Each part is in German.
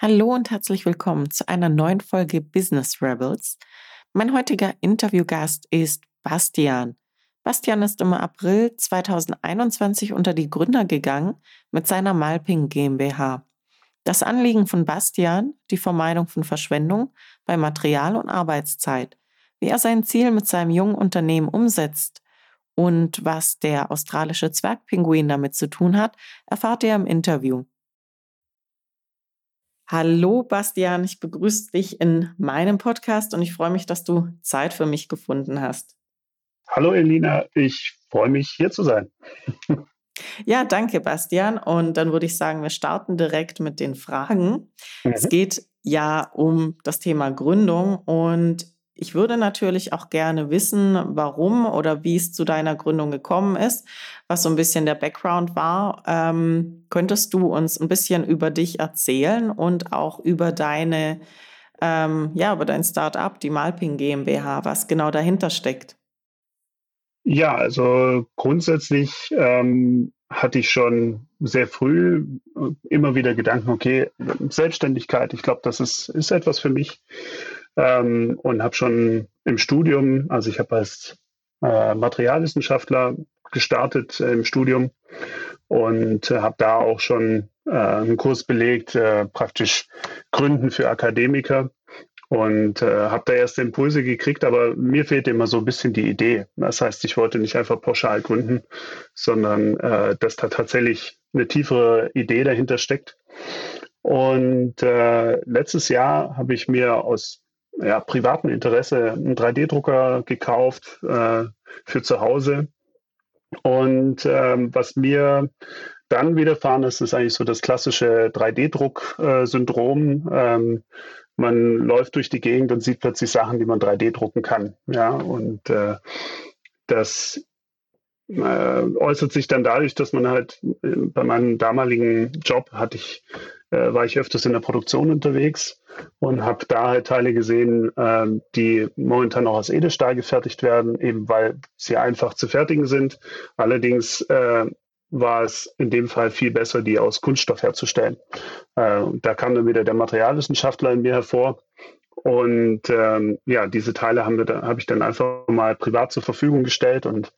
Hallo und herzlich willkommen zu einer neuen Folge Business Rebels. Mein heutiger Interviewgast ist Bastian. Bastian ist im April 2021 unter die Gründer gegangen mit seiner Malping GmbH. Das Anliegen von Bastian, die Vermeidung von Verschwendung bei Material und Arbeitszeit, wie er sein Ziel mit seinem jungen Unternehmen umsetzt und was der australische Zwergpinguin damit zu tun hat, erfahrt ihr im Interview. Hallo Bastian, ich begrüße dich in meinem Podcast und ich freue mich, dass du Zeit für mich gefunden hast. Hallo Elina, ich freue mich hier zu sein. Ja, danke Bastian. Und dann würde ich sagen, wir starten direkt mit den Fragen. Mhm. Es geht ja um das Thema Gründung und ich würde natürlich auch gerne wissen, warum oder wie es zu deiner Gründung gekommen ist, was so ein bisschen der Background war. Ähm, könntest du uns ein bisschen über dich erzählen und auch über deine, ähm, ja, über dein Startup, die Malping GmbH, was genau dahinter steckt? Ja, also grundsätzlich ähm, hatte ich schon sehr früh immer wieder Gedanken, okay, Selbstständigkeit, ich glaube, das ist, ist etwas für mich ähm, und habe schon im Studium, also ich habe als äh, Materialwissenschaftler gestartet äh, im Studium und äh, habe da auch schon äh, einen Kurs belegt, äh, praktisch Gründen für Akademiker und äh, habe da erste Impulse gekriegt, aber mir fehlte immer so ein bisschen die Idee. Das heißt, ich wollte nicht einfach pauschal gründen, sondern dass da tatsächlich eine tiefere Idee dahinter steckt. Und letztes Jahr habe ich mir aus ja, privaten Interesse einen 3D-Drucker gekauft äh, für zu Hause. Und ähm, was mir dann widerfahren ist, ist eigentlich so das klassische 3D-Druck-Syndrom. Ähm, man läuft durch die Gegend und sieht plötzlich Sachen, die man 3D drucken kann. Ja, und äh, das äh, äußert sich dann dadurch, dass man halt äh, bei meinem damaligen Job hatte ich, äh, war ich öfters in der Produktion unterwegs und habe da halt Teile gesehen, ähm, die momentan auch aus Edelstahl gefertigt werden, eben weil sie einfach zu fertigen sind. Allerdings äh, war es in dem Fall viel besser, die aus Kunststoff herzustellen. Äh, da kam dann wieder der Materialwissenschaftler in mir hervor und ähm, ja, diese Teile haben wir habe ich dann einfach mal privat zur Verfügung gestellt und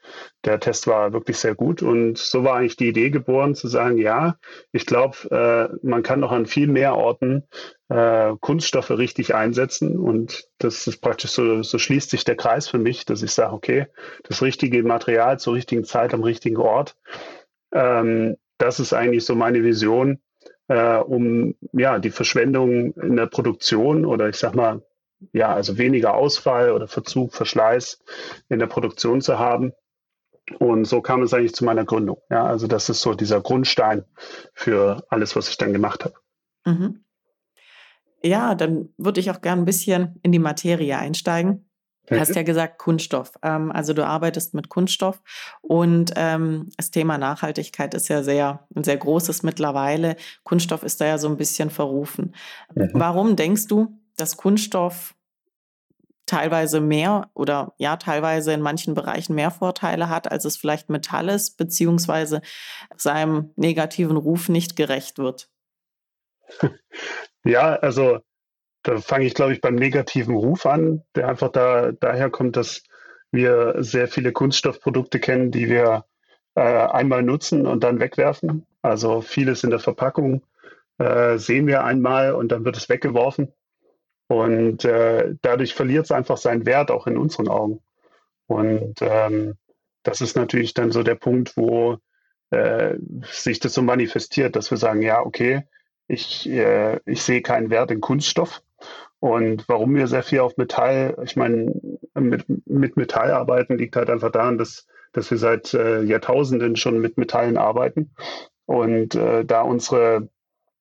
der Test war wirklich sehr gut. Und so war eigentlich die Idee geboren, zu sagen, ja, ich glaube, äh, man kann noch an viel mehr Orten äh, Kunststoffe richtig einsetzen. Und das ist praktisch so, so schließt sich der Kreis für mich, dass ich sage, okay, das richtige Material zur richtigen Zeit am richtigen Ort. Ähm, das ist eigentlich so meine Vision äh, um ja die Verschwendung in der Produktion oder ich sag mal, ja, also weniger Ausfall oder Verzug, Verschleiß in der Produktion zu haben. Und so kam es eigentlich zu meiner Gründung. Ja, also das ist so dieser Grundstein für alles, was ich dann gemacht habe. Mhm. Ja, dann würde ich auch gerne ein bisschen in die Materie einsteigen. Du hast ja gesagt Kunststoff. Ähm, also du arbeitest mit Kunststoff und ähm, das Thema Nachhaltigkeit ist ja sehr, ein sehr großes mittlerweile. Kunststoff ist da ja so ein bisschen verrufen. Mhm. Warum denkst du, dass Kunststoff teilweise mehr oder ja, teilweise in manchen Bereichen mehr Vorteile hat, als es vielleicht Metall ist, beziehungsweise seinem negativen Ruf nicht gerecht wird? Ja, also da fange ich, glaube ich, beim negativen Ruf an, der einfach da, daher kommt, dass wir sehr viele Kunststoffprodukte kennen, die wir äh, einmal nutzen und dann wegwerfen. Also vieles in der Verpackung äh, sehen wir einmal und dann wird es weggeworfen. Und äh, dadurch verliert es einfach seinen Wert auch in unseren Augen. Und ähm, das ist natürlich dann so der Punkt, wo äh, sich das so manifestiert, dass wir sagen, ja, okay, ich, äh, ich sehe keinen Wert in Kunststoff. Und warum wir sehr viel auf Metall, ich meine, mit, mit Metall arbeiten, liegt halt einfach daran, dass, dass wir seit äh, Jahrtausenden schon mit Metallen arbeiten. Und äh, da unsere,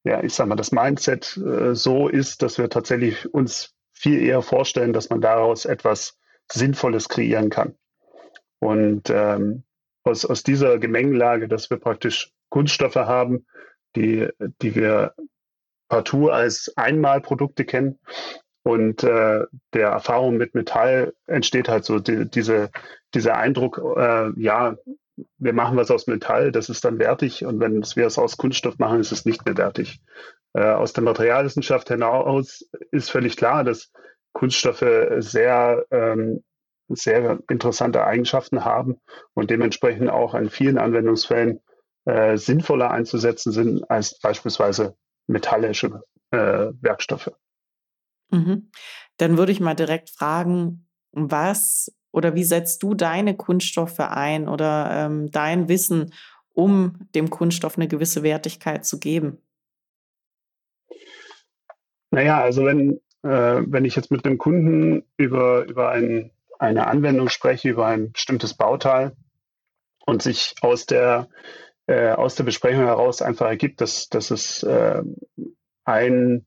ja, ich sag mal, das Mindset äh, so ist, dass wir tatsächlich uns viel eher vorstellen, dass man daraus etwas Sinnvolles kreieren kann. Und ähm, aus, aus dieser Gemengelage, dass wir praktisch Kunststoffe haben, die, die wir partout als Einmalprodukte kennen. Und äh, der Erfahrung mit Metall entsteht halt so die, diese, dieser Eindruck, äh, ja, wir machen was aus Metall, das ist dann wertig. Und wenn wir es aus Kunststoff machen, ist es nicht mehr wertig. äh, aus der Materialwissenschaft hinaus ist völlig klar, dass Kunststoffe sehr, ähm, sehr interessante Eigenschaften haben und dementsprechend auch in vielen Anwendungsfällen äh, sinnvoller einzusetzen sind als beispielsweise metallische äh, Werkstoffe. Mhm. Dann würde ich mal direkt fragen, was oder wie setzt du deine Kunststoffe ein oder ähm, dein Wissen, um dem Kunststoff eine gewisse Wertigkeit zu geben? Naja, also wenn, äh, wenn ich jetzt mit einem Kunden über, über ein, eine Anwendung spreche, über ein bestimmtes Bauteil und sich aus der, äh, aus der Besprechung heraus einfach ergibt, dass, dass es äh, ein,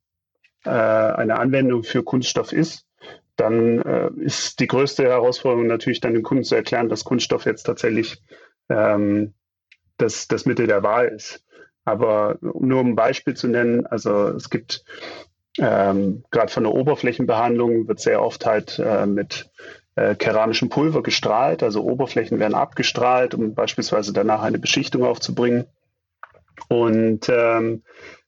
äh, eine Anwendung für Kunststoff ist, dann äh, ist die größte Herausforderung natürlich dann dem Kunden zu erklären, dass Kunststoff jetzt tatsächlich ähm, das, das Mittel der Wahl ist. Aber nur um ein Beispiel zu nennen, also es gibt ähm, gerade von der Oberflächenbehandlung wird sehr oft halt äh, mit äh, keramischem Pulver gestrahlt. Also Oberflächen werden abgestrahlt, um beispielsweise danach eine Beschichtung aufzubringen. Und ähm,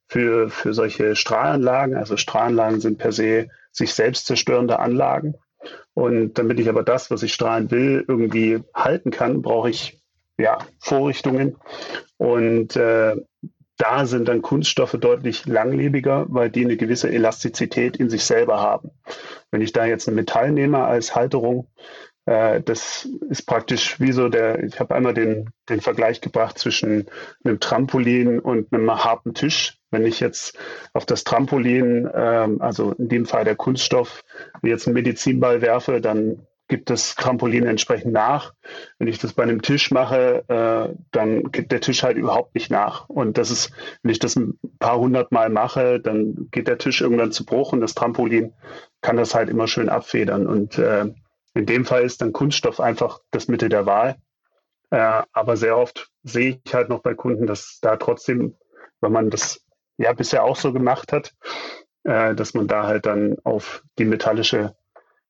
für, für solche Strahlanlagen, also Strahlanlagen sind per se sich selbst zerstörende Anlagen. Und damit ich aber das, was ich strahlen will, irgendwie halten kann, brauche ich ja, Vorrichtungen. Und äh, da sind dann Kunststoffe deutlich langlebiger, weil die eine gewisse Elastizität in sich selber haben. Wenn ich da jetzt ein Metall nehme als Halterung, äh, das ist praktisch wie so der, ich habe einmal den, den Vergleich gebracht zwischen einem Trampolin und einem harten Tisch. Wenn ich jetzt auf das Trampolin, ähm, also in dem Fall der Kunststoff, jetzt einen Medizinball werfe, dann gibt das Trampolin entsprechend nach. Wenn ich das bei einem Tisch mache, äh, dann gibt der Tisch halt überhaupt nicht nach. Und das ist, wenn ich das ein paar hundert Mal mache, dann geht der Tisch irgendwann zu Bruch und das Trampolin kann das halt immer schön abfedern. Und äh, in dem Fall ist dann Kunststoff einfach das Mittel der Wahl. Äh, aber sehr oft sehe ich halt noch bei Kunden, dass da trotzdem, wenn man das ja bisher auch so gemacht hat, äh, dass man da halt dann auf die metallische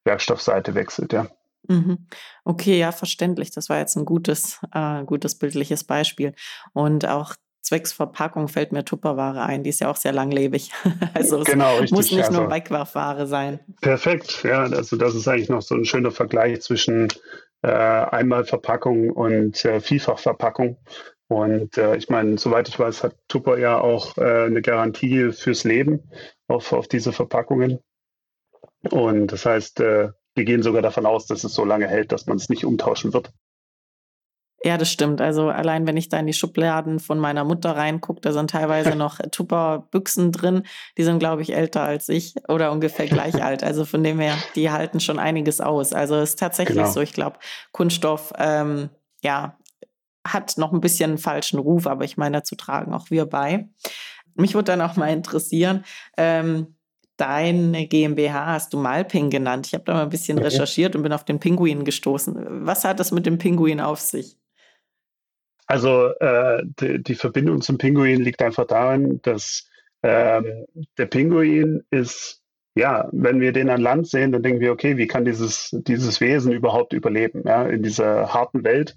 Werkstoffseite wechselt, ja. Mhm. Okay, ja, verständlich. Das war jetzt ein gutes, äh, gutes bildliches Beispiel. Und auch zwecks Verpackung fällt mir Tupperware ein. Die ist ja auch sehr langlebig. also es genau, richtig, muss nicht also, nur Wegwerfware sein. Perfekt, ja. Also das ist eigentlich noch so ein schöner Vergleich zwischen äh, Einmalverpackung und äh, Vielfachverpackung. Und äh, ich meine, soweit ich weiß, hat Tupper ja auch äh, eine Garantie fürs Leben auf, auf diese Verpackungen. Und das heißt, äh, wir gehen sogar davon aus, dass es so lange hält, dass man es nicht umtauschen wird. Ja, das stimmt. Also allein wenn ich da in die Schubladen von meiner Mutter reingucke, da sind teilweise noch Tupper-Büchsen drin. Die sind, glaube ich, älter als ich oder ungefähr gleich alt. Also von dem her, die halten schon einiges aus. Also es ist tatsächlich genau. so. Ich glaube, Kunststoff, ähm, ja, hat noch ein bisschen einen falschen Ruf, aber ich meine, dazu tragen auch wir bei. Mich würde dann auch mal interessieren, ähm, deine GmbH hast du Malping genannt. Ich habe da mal ein bisschen okay. recherchiert und bin auf den Pinguin gestoßen. Was hat das mit dem Pinguin auf sich? Also äh, die, die, Verbindung zum Pinguin liegt einfach darin, dass ähm, der Pinguin ist, ja, wenn wir den an Land sehen, dann denken wir, okay, wie kann dieses, dieses Wesen überhaupt überleben ja, in dieser harten Welt?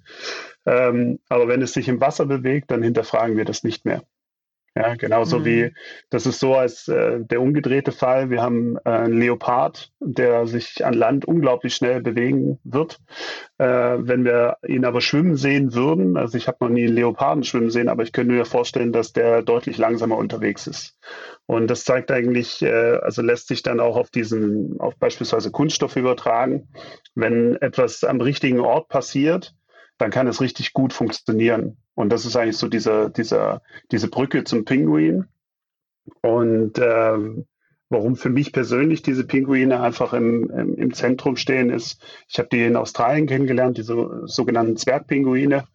Ähm, aber wenn es sich im Wasser bewegt, dann hinterfragen wir das nicht mehr. Ja, genauso mhm. wie das ist so als äh, der umgedrehte Fall. Wir haben äh, einen Leopard, der sich an Land unglaublich schnell bewegen wird. Äh, wenn wir ihn aber schwimmen sehen würden, also ich habe noch nie einen Leoparden schwimmen sehen, aber ich könnte mir vorstellen, dass der deutlich langsamer unterwegs ist. Und das zeigt eigentlich, äh, also lässt sich dann auch auf diesen, auf beispielsweise Kunststoff übertragen. Wenn etwas am richtigen Ort passiert, dann kann es richtig gut funktionieren. Und das ist eigentlich so diese, diese, diese Brücke zum Pinguin. Und ähm, warum für mich persönlich diese Pinguine einfach im, im, im Zentrum stehen, ist, ich habe die in Australien kennengelernt, diese sogenannten Zwergpinguine,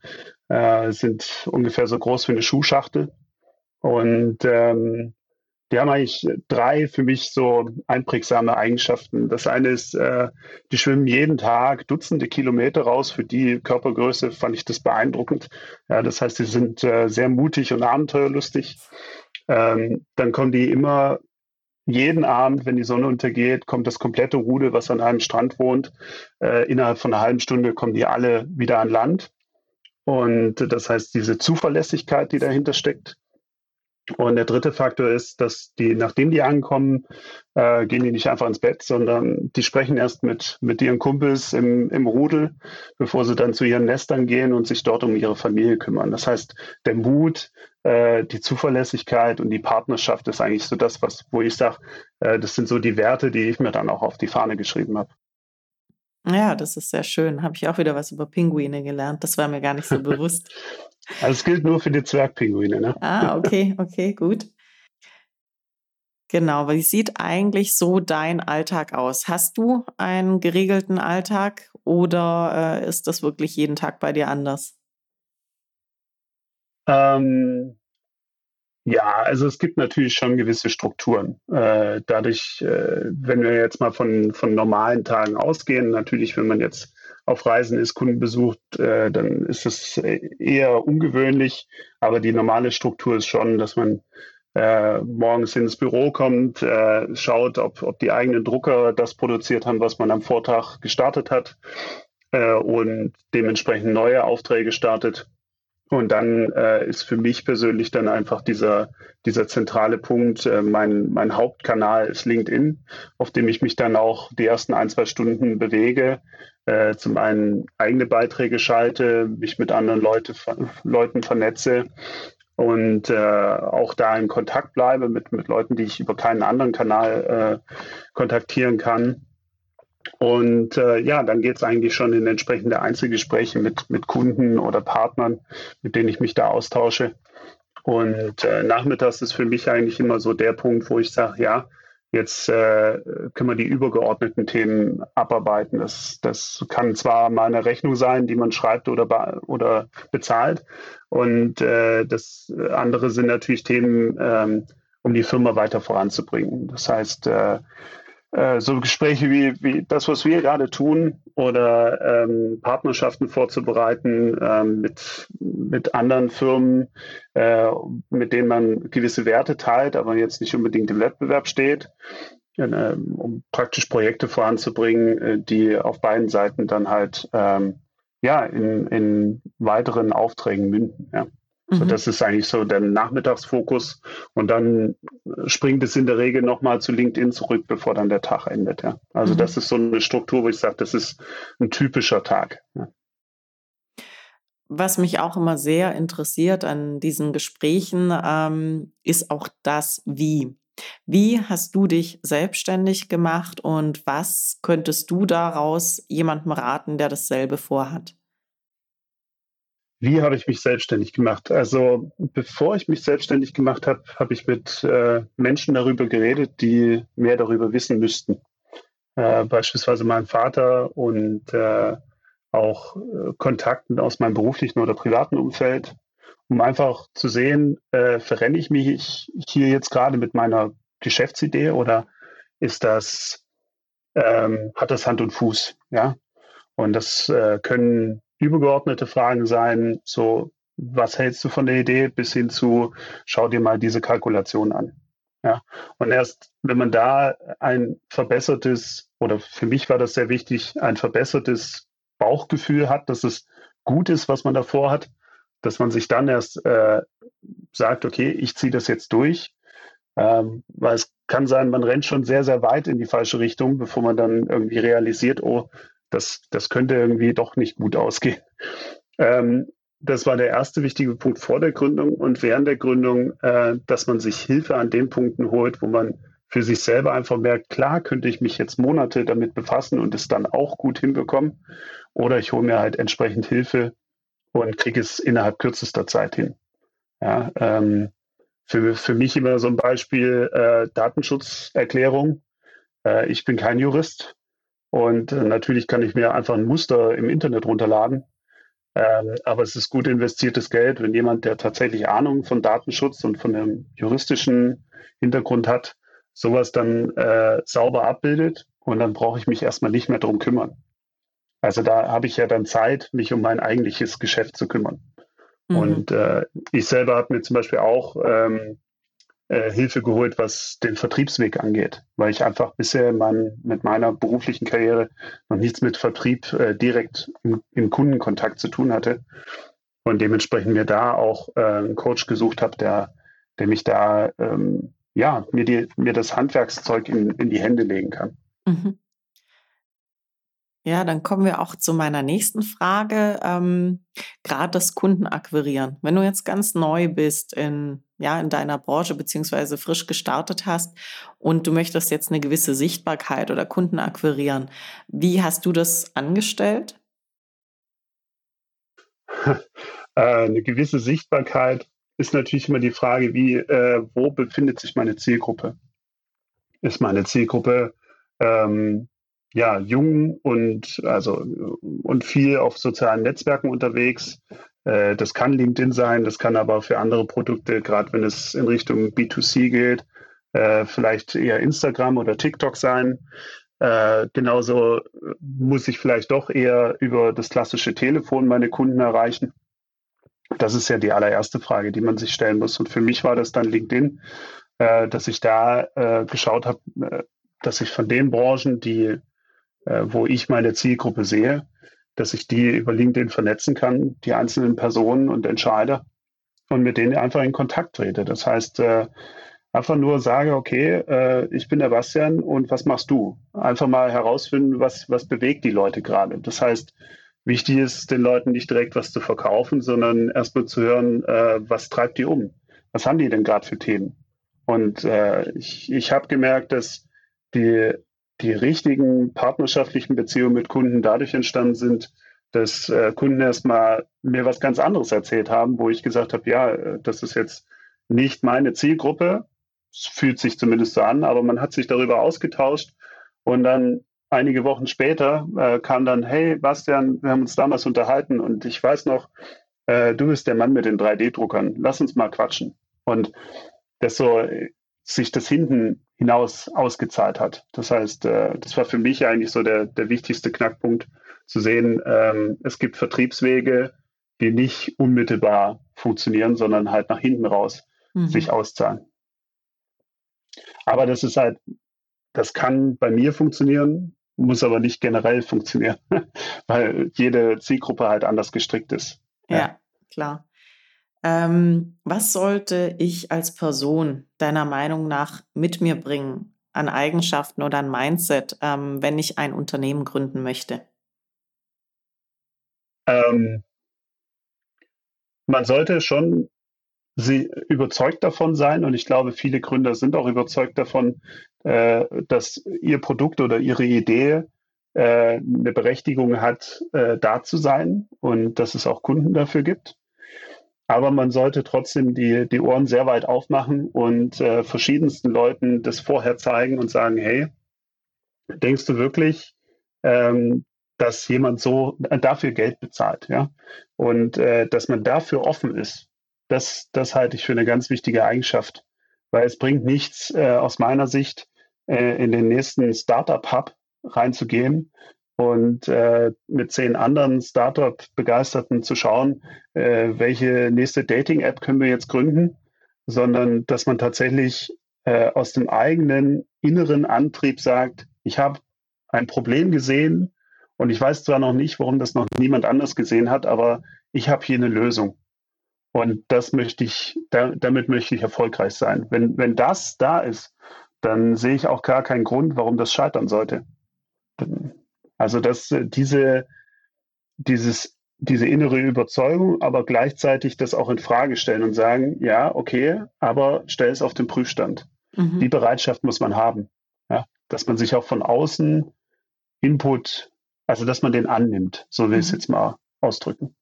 äh, sind ungefähr so groß wie eine Schuhschachtel. Und ähm, die haben eigentlich drei für mich so einprägsame Eigenschaften. Das eine ist, äh, die schwimmen jeden Tag Dutzende Kilometer raus. Für die Körpergröße fand ich das beeindruckend. Ja, das heißt, sie sind äh, sehr mutig und abenteuerlustig. Ähm, dann kommen die immer jeden Abend, wenn die Sonne untergeht, kommt das komplette Rudel, was an einem Strand wohnt. Äh, innerhalb von einer halben Stunde kommen die alle wieder an Land. Und das heißt, diese Zuverlässigkeit, die dahinter steckt, Und der dritte Faktor ist, dass die, nachdem die ankommen, äh, gehen die nicht einfach ins Bett, sondern die sprechen erst mit, mit ihren Kumpels im, im Rudel, bevor sie dann zu ihren Nestern gehen und sich dort um ihre Familie kümmern. Das heißt, der Mut, äh, die Zuverlässigkeit und die Partnerschaft ist eigentlich so das, was, wo ich sage, äh, das sind so die Werte, die ich mir dann auch auf die Fahne geschrieben habe. Ja, das ist sehr schön. Habe ich auch wieder was über Pinguine gelernt. Das war mir gar nicht so bewusst. Also es gilt nur für die Zwergpinguine, ne? Ah, okay, okay, gut. Genau, wie sieht eigentlich so dein Alltag aus? Hast du einen geregelten Alltag oder äh, ist das wirklich jeden Tag bei dir anders? Ähm, ja, also es gibt natürlich schon gewisse Strukturen. Äh, dadurch, äh, wenn wir jetzt mal von, von normalen Tagen ausgehen, natürlich, wenn man jetzt auf Reisen ist, Kunden besucht, äh, dann ist es eher ungewöhnlich. Aber die normale Struktur ist schon, dass man äh, morgens ins Büro kommt, äh, schaut, ob, ob die eigenen Drucker das produziert haben, was man am Vortag gestartet hat äh, und dementsprechend neue Aufträge startet. Und dann äh, ist für mich persönlich dann einfach dieser, dieser zentrale Punkt, äh, mein, mein Hauptkanal ist LinkedIn, auf dem ich mich dann auch die ersten ein, zwei Stunden bewege. Äh, zum einen eigene Beiträge schalte, mich mit anderen Leute, Leuten vernetze und äh, auch da in Kontakt bleibe mit, mit Leuten, die ich über keinen anderen Kanal äh, kontaktieren kann. Und äh, ja, dann geht es eigentlich schon in entsprechende Einzelgespräche mit, mit Kunden oder Partnern, mit denen ich mich da austausche. Und äh, nachmittags ist für mich eigentlich immer so der Punkt, wo ich sage, ja, jetzt äh, können wir die übergeordneten Themen abarbeiten. Das, das kann zwar mal eine Rechnung sein, die man schreibt oder, oder bezahlt. Und äh, das andere sind natürlich Themen, ähm, um die Firma weiter voranzubringen. Das heißt, äh, äh, so Gespräche wie, wie das, was wir gerade tun, oder ähm, Partnerschaften vorzubereiten ähm, mit, mit anderen Firmen, äh, mit denen man gewisse Werte teilt, aber jetzt nicht unbedingt im Wettbewerb steht, äh, um praktisch Projekte voranzubringen, äh, die auf beiden Seiten dann halt ähm, ja, in, in weiteren Aufträgen münden. Ja. So, mhm. das ist eigentlich so der Nachmittagsfokus. Und dann springt es in der Regel nochmal zu LinkedIn zurück, bevor dann der Tag endet. Ja. Also mhm. das ist so eine Struktur, wo ich sage, das ist ein typischer Tag. Ja. Was mich auch immer sehr interessiert an diesen Gesprächen, ähm, ist auch das Wie. Wie hast du dich selbstständig gemacht und was könntest du daraus jemandem raten, der dasselbe vorhat? Wie habe ich mich selbstständig gemacht? Also bevor ich mich selbstständig gemacht habe, habe ich mit äh, Menschen darüber geredet, die mehr darüber wissen müssten. Äh, beispielsweise mein Vater und äh, auch äh, Kontakten aus meinem beruflichen oder privaten Umfeld, um einfach zu sehen, äh, verrenne ich mich hier jetzt gerade mit meiner Geschäftsidee oder ist das, ähm, hat das Hand und Fuß? Ja. Und das äh, können übergeordnete Fragen sein, so was hältst du von der Idee, bis hin zu schau dir mal diese Kalkulation an. Ja, und erst wenn man da ein verbessertes, oder für mich war das sehr wichtig, ein verbessertes Bauchgefühl hat, dass es gut ist, was man davor hat, dass man sich dann erst äh, sagt, okay, ich ziehe das jetzt durch. Ähm, weil es kann sein, man rennt schon sehr, sehr weit in die falsche Richtung, bevor man dann irgendwie realisiert, oh, das, das könnte irgendwie doch nicht gut ausgehen. Ähm, das war der erste wichtige Punkt vor der Gründung und während der Gründung, äh, dass man sich Hilfe an den Punkten holt, wo man für sich selber einfach merkt, klar könnte ich mich jetzt Monate damit befassen und es dann auch gut hinbekommen. Oder ich hole mir halt entsprechend Hilfe und kriege es innerhalb kürzester Zeit hin. Ja, ähm, für, für mich immer so ein Beispiel äh, Datenschutzerklärung. Äh, ich bin kein Jurist, und äh, natürlich kann ich mir einfach ein Muster im Internet runterladen. Ähm, aber es ist gut investiertes Geld, wenn jemand, der tatsächlich Ahnung von Datenschutz und von einem juristischen Hintergrund hat, sowas dann äh, sauber abbildet. Und dann brauche ich mich erstmal nicht mehr darum kümmern. Also da habe ich ja dann Zeit, mich um mein eigentliches Geschäft zu kümmern. Mhm. Und äh, ich selber habe mir zum Beispiel auch ähm, äh, Hilfe geholt, was den Vertriebsweg angeht, weil ich einfach bisher mein, mit meiner beruflichen Karriere noch nichts mit Vertrieb äh, direkt im, im, Kundenkontakt zu tun hatte und dementsprechend mir da auch äh, einen Coach gesucht habe, der, dem ich da ähm, ja, mir, die, mir das Handwerkszeug in, in die Hände legen kann. Mhm. Ja, dann kommen wir auch zu meiner nächsten Frage. Ähm, Gerade das Kundenakquirieren. Wenn du jetzt ganz neu bist in, ja, in deiner Branche beziehungsweise frisch gestartet hast und du möchtest jetzt eine gewisse Sichtbarkeit oder Kunden akquirieren, wie hast du das angestellt? Äh, eine gewisse Sichtbarkeit ist natürlich immer die Frage, wie, äh, wo befindet sich meine Zielgruppe? Ist meine Zielgruppe ähm, ja, jung und also und viel auf sozialen Netzwerken unterwegs. Äh, das kann LinkedIn sein, das kann aber für andere Produkte, gerade wenn es in Richtung B2C geht, äh, vielleicht eher Instagram oder TikTok sein. Äh, genauso muss ich vielleicht doch eher über das klassische Telefon meine Kunden erreichen. Das ist ja die allererste Frage, die man sich stellen muss. Und für mich war das dann LinkedIn, äh, dass ich da äh, geschaut habe, äh, dass ich von den Branchen, die äh, wo ich meine Zielgruppe sehe, dass ich die über LinkedIn vernetzen kann, die einzelnen Personen und Entscheider und mit denen einfach in Kontakt trete. Das heißt, äh, einfach nur sage, okay, äh, ich bin der Bastian und was machst du? Einfach mal herausfinden, was, was bewegt die Leute gerade. Das heißt, wichtig ist, den Leuten nicht direkt was zu verkaufen, sondern erstmal zu hören, äh, was treibt die um? Was haben die denn gerade für Themen? Und äh, ich, ich habe gemerkt, dass die die richtigen partnerschaftlichen Beziehungen mit Kunden dadurch entstanden sind, dass äh, Kunden erstmal mir was ganz anderes erzählt haben, wo ich gesagt habe, ja, äh, das ist jetzt nicht meine Zielgruppe, es fühlt sich zumindest so an, aber man hat sich darüber ausgetauscht. Und dann einige Wochen später äh, kam dann, hey Bastian, wir haben uns damals unterhalten und ich weiß noch, äh, du bist der Mann mit den 3D-Druckern, lass uns mal quatschen. Und das so äh, sich das hinten hinaus ausgezahlt hat. Das heißt, äh, das war für mich eigentlich so der, der wichtigste Knackpunkt, zu sehen, ähm, es gibt Vertriebswege, die nicht unmittelbar funktionieren, sondern halt nach hinten raus mhm. sich auszahlen. Aber das ist halt, das kann bei mir funktionieren, muss aber nicht generell funktionieren, weil jede Zielgruppe halt anders gestrickt ist. Ja, ja klar. Ähm, was sollte ich als Person deiner Meinung nach mit mir bringen an Eigenschaften oder an Mindset, ähm, wenn ich ein Unternehmen gründen möchte? Ähm, man sollte schon sie überzeugt davon sein und ich glaube, viele Gründer sind auch überzeugt davon, äh, dass ihr Produkt oder ihre Idee äh, eine Berechtigung hat, äh, da zu sein und dass es auch Kunden dafür gibt. Aber man sollte trotzdem die, die Ohren sehr weit aufmachen und äh, verschiedensten Leuten das vorher zeigen und sagen, hey, denkst du wirklich, ähm, dass jemand so dafür Geld bezahlt, ja? Und äh, dass man dafür offen ist, das, das halte ich für eine ganz wichtige Eigenschaft, weil es bringt nichts äh, aus meiner Sicht, äh, in den nächsten Startup-Hub reinzugehen und äh, mit zehn anderen Startup-Begeisterten zu schauen, äh, welche nächste Dating-App können wir jetzt gründen, sondern dass man tatsächlich äh, aus dem eigenen inneren Antrieb sagt, ich habe ein Problem gesehen und ich weiß zwar noch nicht, warum das noch niemand anders gesehen hat, aber ich habe hier eine Lösung. Und das möchte ich, da, damit möchte ich erfolgreich sein. Wenn, wenn das da ist, dann sehe ich auch gar keinen Grund, warum das scheitern sollte. Also dass äh, diese, dieses, diese innere Überzeugung, aber gleichzeitig das auch in Frage stellen und sagen, ja, okay, aber stell es auf den Prüfstand. Mhm. Die Bereitschaft muss man haben. Ja? Dass man sich auch von außen Input, also dass man den annimmt, so will ich es mhm. jetzt mal ausdrücken.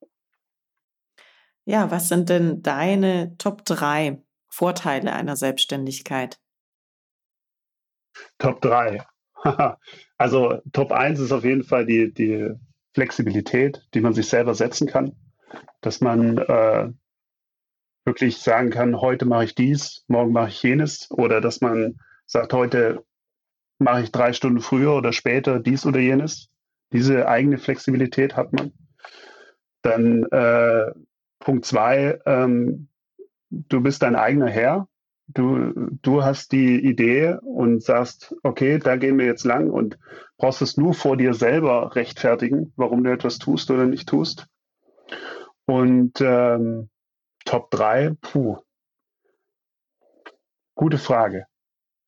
Ja, was sind denn deine Top 3 Vorteile einer Selbstständigkeit? Top 3. also Top 1 ist auf jeden Fall die, die Flexibilität, die man sich selber setzen kann, dass man äh, wirklich sagen kann, heute mache ich dies, morgen mache ich jenes oder dass man sagt, heute mache ich drei Stunden früher oder später dies oder jenes. Diese eigene Flexibilität hat man. Dann äh, Punkt zwei, ähm, du bist dein eigener Herr du, du hast die Idee und sagst, okay, da gehen wir jetzt lang und brauchst es nur vor dir selber rechtfertigen, warum du etwas tust oder nicht tust. Und ähm, Top 3, puh. gute Frage.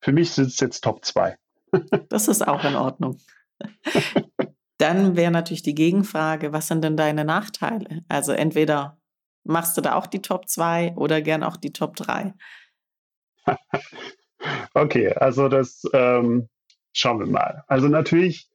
Für mich es jetzt Top 2. das ist auch in Ordnung. Dann wäre natürlich die Gegenfrage, was sind denn deine Nachteile? Also entweder machst du da auch die Top 2 oder gern auch die Top 3. okay, also das ähm, schauen wir mal. Also natürlich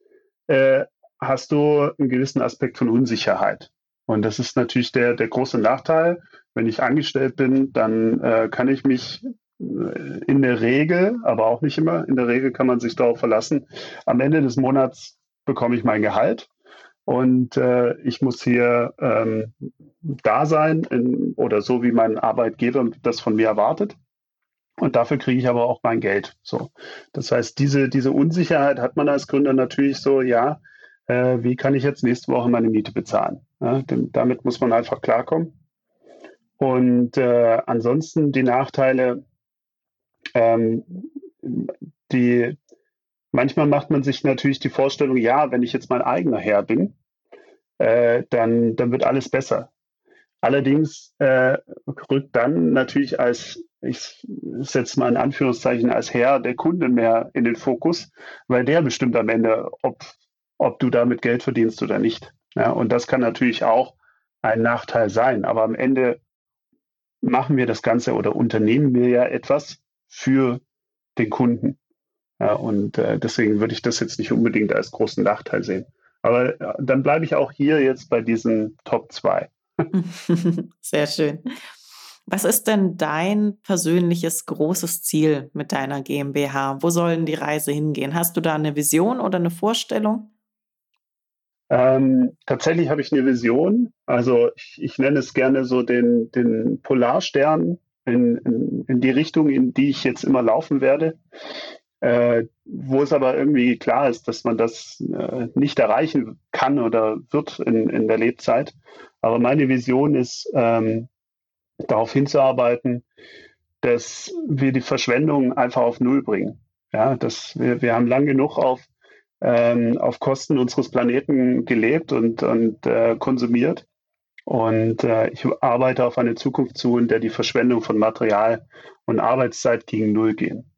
äh, hast du einen gewissen Aspekt von Unsicherheit. Und das ist natürlich der, der große Nachteil. Wenn ich angestellt bin, dann äh, kann ich mich äh, in der Regel, aber auch nicht immer, in der Regel kann man sich darauf verlassen, am Ende des Monats bekomme ich mein Gehalt und äh, ich muss hier ähm, da sein in, oder so, wie mein Arbeitgeber das von mir erwartet. Und dafür kriege ich aber auch mein Geld. So, das heißt, diese diese Unsicherheit hat man als Gründer natürlich so. Ja, äh, wie kann ich jetzt nächste Woche meine Miete bezahlen? Ja, denn damit muss man einfach klarkommen. Und äh, ansonsten die Nachteile, ähm, die manchmal macht man sich natürlich die Vorstellung, ja, wenn ich jetzt mein eigener Herr bin, äh, dann, dann wird alles besser. Allerdings äh, rückt dann natürlich als, ich setze mal in Anführungszeichen, als Herr der Kunde mehr in den Fokus, weil der bestimmt am Ende, ob, ob du damit Geld verdienst oder nicht. Ja, und das kann natürlich auch ein Nachteil sein. Aber am Ende machen wir das Ganze oder unternehmen wir ja etwas für den Kunden. Ja, und äh, deswegen würde ich das jetzt nicht unbedingt als großen Nachteil sehen. Aber äh, dann bleibe ich auch hier jetzt bei diesen Top 2. Sehr schön. Was ist denn dein persönliches großes Ziel mit deiner GmbH? Wo soll die Reise hingehen? Hast du da eine Vision oder eine Vorstellung? Ähm, tatsächlich habe ich eine Vision. Also ich, ich, nenne es gerne so den, den Polarstern in, in, in, die Richtung, in die ich jetzt immer laufen werde. Äh, wo es aber irgendwie klar ist, dass man das äh, nicht erreichen kann oder wird in, in der Lebzeit. Aber meine Vision ist, ähm, darauf hinzuarbeiten, dass wir die Verschwendung einfach auf Null bringen. Ja, dass wir, wir haben lang genug auf, ähm, auf Kosten unseres Planeten gelebt und, und äh, konsumiert. Und äh, ich arbeite auf eine Zukunft zu, in der die Verschwendung von Material und Arbeitszeit gegen Null gehen.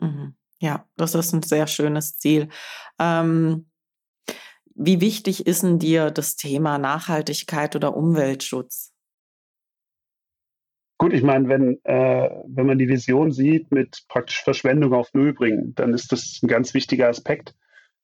Mhm. Ja, das ist ein sehr schönes Ziel. Ähm, wie wichtig ist denn dir das Thema Nachhaltigkeit oder Umweltschutz? Gut, ich meine, wenn, äh, wenn man die Vision sieht mit praktisch Verschwendung auf Null bringen, dann ist das ein ganz wichtiger Aspekt.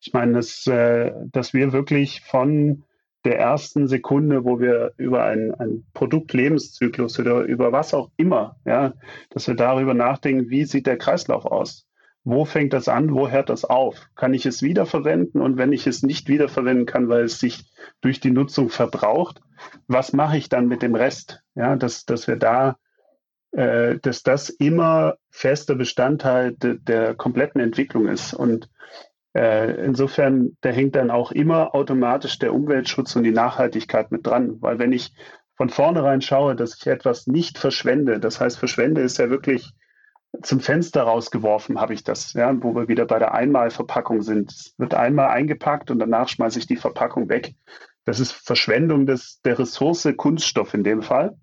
Ich meine, dass, äh, dass wir wirklich von der ersten Sekunde, wo wir über einen, einen Produktlebenszyklus oder über was auch immer, ja, dass wir darüber nachdenken, wie sieht der Kreislauf aus? Wo fängt das an? Wo hört das auf? Kann ich es wiederverwenden? Und wenn ich es nicht wiederverwenden kann, weil es sich durch die Nutzung verbraucht, was mache ich dann mit dem Rest? Ja, dass, dass wir da, dass das immer fester Bestandteil de, der kompletten Entwicklung ist. Und äh, insofern, da hängt dann auch immer automatisch der Umweltschutz und die Nachhaltigkeit mit dran. Weil wenn ich von vornherein schaue, dass ich etwas nicht verschwende, das heißt, verschwende ist ja wirklich zum Fenster rausgeworfen habe ich das, ja, wo wir wieder bei der Einmalverpackung sind. Es wird einmal eingepackt und danach schmeiße ich die Verpackung weg. Das ist Verschwendung des, der Ressource Kunststoff in dem Fall.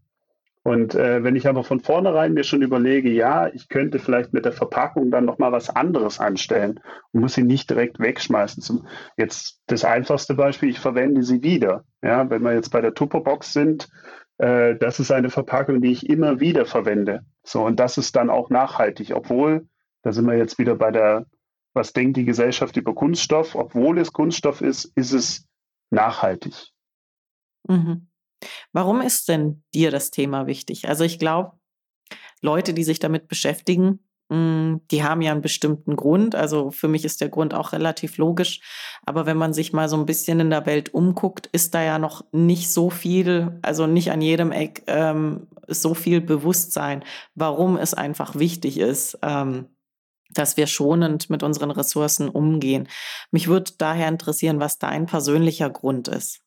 Und äh, wenn ich aber von vornherein mir schon überlege, ja, ich könnte vielleicht mit der Verpackung dann nochmal was anderes anstellen und muss sie nicht direkt wegschmeißen. Zum, jetzt das einfachste Beispiel, ich verwende sie wieder. Ja, wenn wir jetzt bei der Tupperbox sind, äh, das ist eine Verpackung, die ich immer wieder verwende. So, und das ist dann auch nachhaltig, obwohl, da sind wir jetzt wieder bei der, was denkt die Gesellschaft über Kunststoff, obwohl es Kunststoff ist, ist es nachhaltig. Mhm. Warum ist denn dir das Thema wichtig? Also ich glaube, Leute, die sich damit beschäftigen, hm, die haben ja einen bestimmten Grund. Also für mich ist der Grund auch relativ logisch. Aber wenn man sich mal so ein bisschen in der Welt umguckt, ist da ja noch nicht so viel, also nicht an jedem Eck ähm, so viel Bewusstsein, warum es einfach wichtig ist. Ähm, dass wir schonend mit unseren Ressourcen umgehen. Mich würde daher interessieren, was dein persönlicher Grund ist.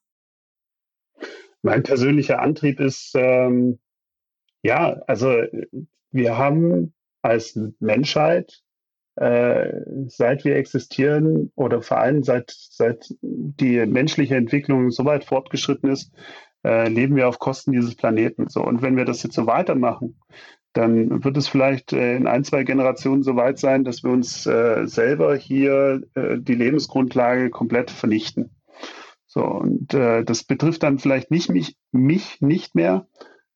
Mein persönlicher Antrieb ist, ähm, ja, also wir haben als Menschheit, äh, seit wir existieren oder vor allem seit, seit die menschliche Entwicklung so weit fortgeschritten ist, äh, leben wir auf Kosten dieses Planeten. So. Und wenn wir das jetzt so weitermachen, dann wird es vielleicht äh, in ein, zwei Generationen so weit sein, dass wir uns äh, selber hier äh, die Lebensgrundlage komplett vernichten. So, und äh, das betrifft dann vielleicht nicht mich, mich nicht mehr,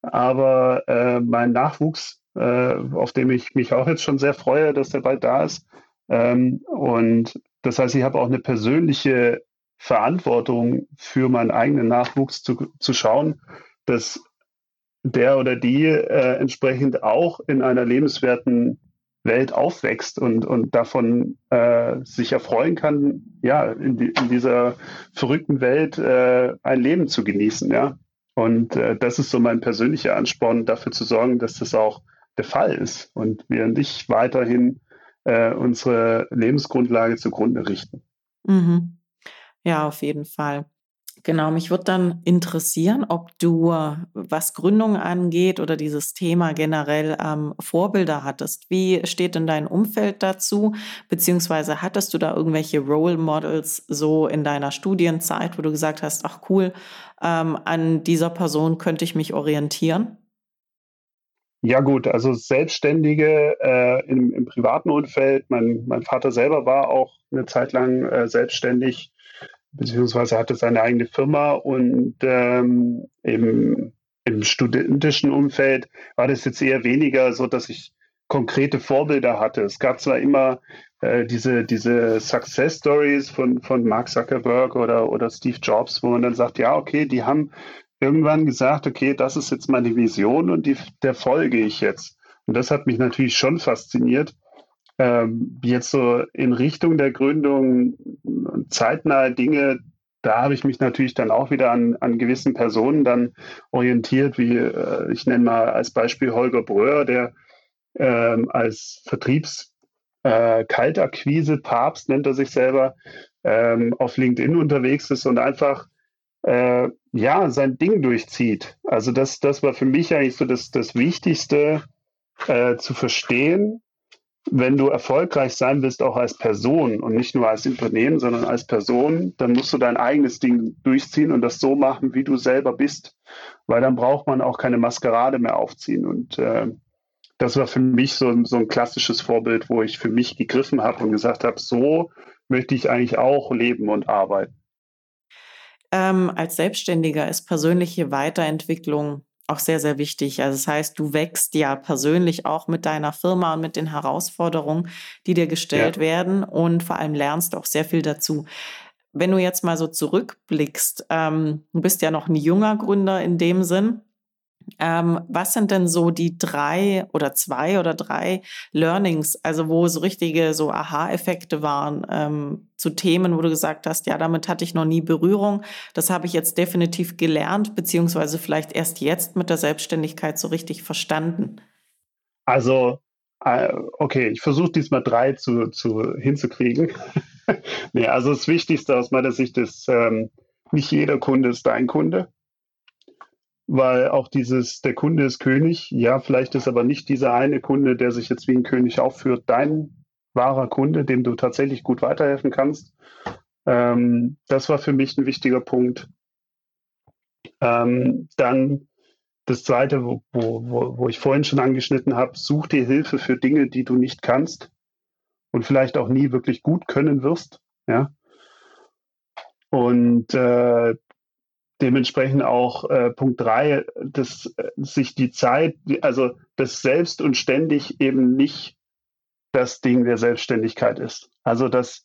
aber äh, mein Nachwuchs, äh, auf dem ich mich auch jetzt schon sehr freue, dass der bald da ist. Ähm, und das heißt, ich habe auch eine persönliche Verantwortung für meinen eigenen Nachwuchs zu, zu schauen, dass der oder die äh, entsprechend auch in einer lebenswerten Welt aufwächst und, und davon äh, sich erfreuen kann, ja, in, die, in dieser verrückten Welt äh, ein Leben zu genießen, ja. Und äh, das ist so mein persönlicher Ansporn, dafür zu sorgen, dass das auch der Fall ist und wir nicht weiterhin äh, unsere Lebensgrundlage zugrunde richten. Mhm. Ja, auf jeden Fall. Genau, mich würde dann interessieren, ob du, was Gründung angeht oder dieses Thema generell ähm, Vorbilder hattest. Wie steht denn dein Umfeld dazu? Beziehungsweise hattest du da irgendwelche Role Models so in deiner Studienzeit, wo du gesagt hast, ach cool, ähm, an dieser Person könnte ich mich orientieren? Ja gut, also Selbstständige äh, im, im, privaten Umfeld. Mein, mein Vater selber war auch eine Zeit lang äh, selbstständig beziehungsweise hatte seine eigene Firma und ähm, im, im studentischen Umfeld war das jetzt eher weniger so, dass ich konkrete Vorbilder hatte. Es gab zwar immer äh, diese, diese Success Stories von, von Mark Zuckerberg oder, oder Steve Jobs, wo man dann sagt, ja, okay, die haben irgendwann gesagt, okay, das ist jetzt meine Vision und die, der folge ich jetzt. Und das hat mich natürlich schon fasziniert ähm, jetzt so in Richtung der Gründung zeitnahe Dinge, da habe ich mich natürlich dann auch wieder an, an gewissen Personen dann orientiert, wie äh, ich nenne mal als Beispiel Holger Bröhr, der ähm, als Vertriebs äh, Papst nennt er sich selber ähm, auf LinkedIn unterwegs ist und einfach äh, ja sein Ding durchzieht. Also das, das war für mich eigentlich so das, das Wichtigste äh, zu verstehen, wenn du erfolgreich sein willst, auch als Person und nicht nur als Unternehmen, sondern als Person, dann musst du dein eigenes Ding durchziehen und das so machen, wie du selber bist. Weil dann braucht man auch keine Maskerade mehr aufziehen. Und äh, das war für mich so, so ein klassisches Vorbild, wo ich für mich gegriffen habe und gesagt habe, so möchte ich eigentlich auch leben und arbeiten. Ähm, als Selbstständiger ist persönliche Weiterentwicklung auch sehr, sehr wichtig. Also das heißt, du wächst ja persönlich auch mit deiner Firma und mit den Herausforderungen, die dir gestellt ja. werden und vor allem lernst auch sehr viel dazu. Wenn du jetzt mal so zurückblickst, ähm, du bist ja noch ein junger Gründer in dem Sinn. Ähm, was sind denn so die drei oder zwei oder drei Learnings, also wo so richtige so Aha-Effekte waren ähm, zu Themen, wo du gesagt hast, ja, damit hatte ich noch nie Berührung. Das habe ich jetzt definitiv gelernt, beziehungsweise vielleicht erst jetzt mit der Selbstständigkeit so richtig verstanden. Also, äh, okay, ich versuche diesmal drei zu, zu hinzukriegen. nee, also das Wichtigste aus meiner Sicht ist, ähm, nicht jeder Kunde ist dein Kunde weil auch dieses, der Kunde ist König, ja, vielleicht ist aber nicht dieser eine Kunde, der sich jetzt wie ein König aufführt, dein wahrer Kunde, dem du tatsächlich gut weiterhelfen kannst. Ähm, das war für mich ein wichtiger Punkt. Ähm, dann das zweite, wo, wo, wo ich vorhin schon angeschnitten habe, such dir Hilfe für Dinge, die du nicht kannst und vielleicht auch nie wirklich gut können wirst. Ja. Und äh, dementsprechend auch äh, Punkt drei, dass äh, sich die Zeit, also das selbst und ständig eben nicht das Ding der Selbstständigkeit ist. Also das,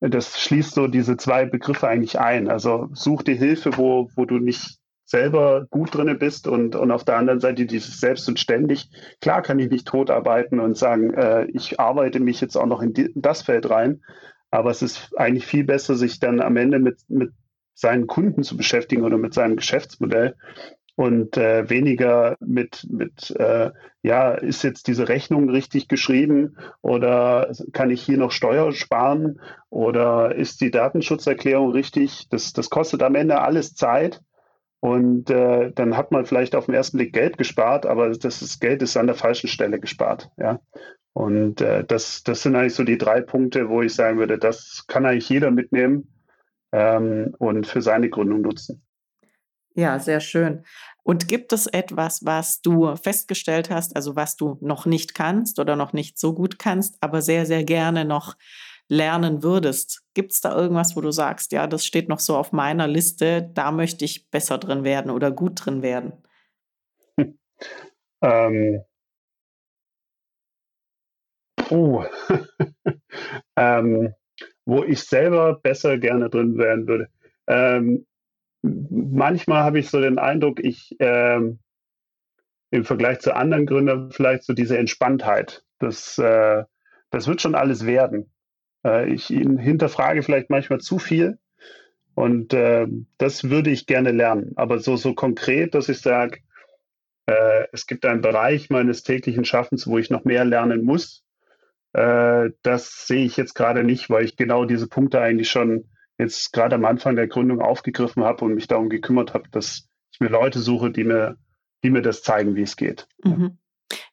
das schließt so diese zwei Begriffe eigentlich ein. Also such dir Hilfe, wo, wo du nicht selber gut drinne bist und, und auf der anderen Seite dieses Selbst und ständig. Klar kann ich nicht tot arbeiten und sagen, äh, ich arbeite mich jetzt auch noch in, die, das Feld rein, aber es ist eigentlich viel besser, sich dann am Ende mit, mit seinen Kunden zu beschäftigen oder mit seinem Geschäftsmodell und äh, weniger mit, mit äh, ja, ist jetzt diese Rechnung richtig geschrieben oder kann ich hier noch Steuer sparen oder ist die Datenschutzerklärung richtig? Das, das kostet am Ende alles Zeit und äh, dann hat man vielleicht auf den ersten Blick Geld gespart, aber das ist, Geld ist an der falschen Stelle gespart. Ja? Und äh, das, das sind eigentlich so die drei Punkte, wo ich sagen würde, das kann eigentlich jeder mitnehmen ähm, und für seine Gründung nutzen. Ja, sehr schön. Und gibt es etwas, was du festgestellt hast, also was du noch nicht kannst oder noch nicht so gut kannst, aber sehr, sehr gerne noch lernen würdest? Gibt es da irgendwas, wo du sagst, ja, das steht noch so auf meiner Liste, da möchte ich besser drin werden oder gut drin werden? ähm. Oh. ähm, wo ich selber besser gerne drin werden würde. Ähm, manchmal habe ich so den Eindruck, ich ähm, im Vergleich zu anderen Gründern vielleicht so diese Entspanntheit. Das, äh, das wird schon alles werden. Äh, ich hinterfrage vielleicht manchmal zu viel und äh, das würde ich gerne lernen. Aber so, so konkret, dass ich sage, äh, es gibt einen Bereich meines täglichen Schaffens, wo ich noch mehr lernen muss. Äh, das sehe ich jetzt gerade nicht, weil ich genau diese Punkte eigentlich schon jetzt gerade am Anfang der Gründung aufgegriffen habe und mich darum gekümmert habe, dass ich mir Leute suche, die mir, die mir das zeigen, wie es geht. Mhm.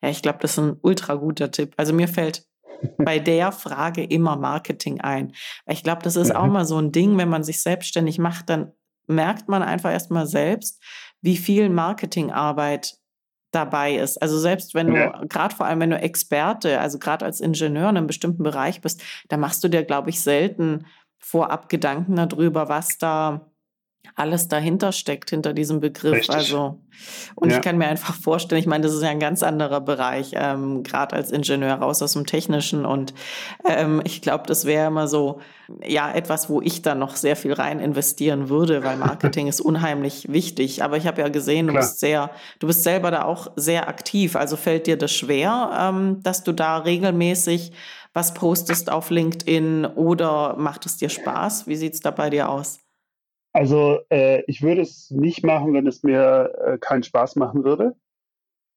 Ja, ich glaube, das ist ein ultra guter Tipp. Also mir fällt bei der Frage immer Marketing ein. Ich glaube, das ist mhm. auch mal so ein Ding, wenn man sich selbstständig macht, dann merkt man einfach erstmal selbst, wie viel Marketingarbeit dabei ist. Also selbst wenn du, ja. gerade vor allem wenn du Experte, also gerade als Ingenieur in einem bestimmten Bereich bist, da machst du dir, glaube ich, selten vorab Gedanken darüber, was da alles dahinter steckt, hinter diesem Begriff. Richtig. Also, und ja. ich kann mir einfach vorstellen, ich meine, das ist ja ein ganz anderer Bereich, ähm, gerade als Ingenieur raus aus dem Technischen. Und ähm, ich glaube, das wäre immer so, ja, etwas, wo ich dann noch sehr viel rein investieren würde, weil Marketing ist unheimlich wichtig. Aber ich habe ja gesehen, du Klar. bist sehr, du bist selber da auch sehr aktiv. Also fällt dir das schwer, ähm, dass du da regelmäßig was postest auf LinkedIn oder macht es dir Spaß? Wie sieht es da bei dir aus? Also äh, ich würde es nicht machen, wenn es mir äh, keinen Spaß machen würde.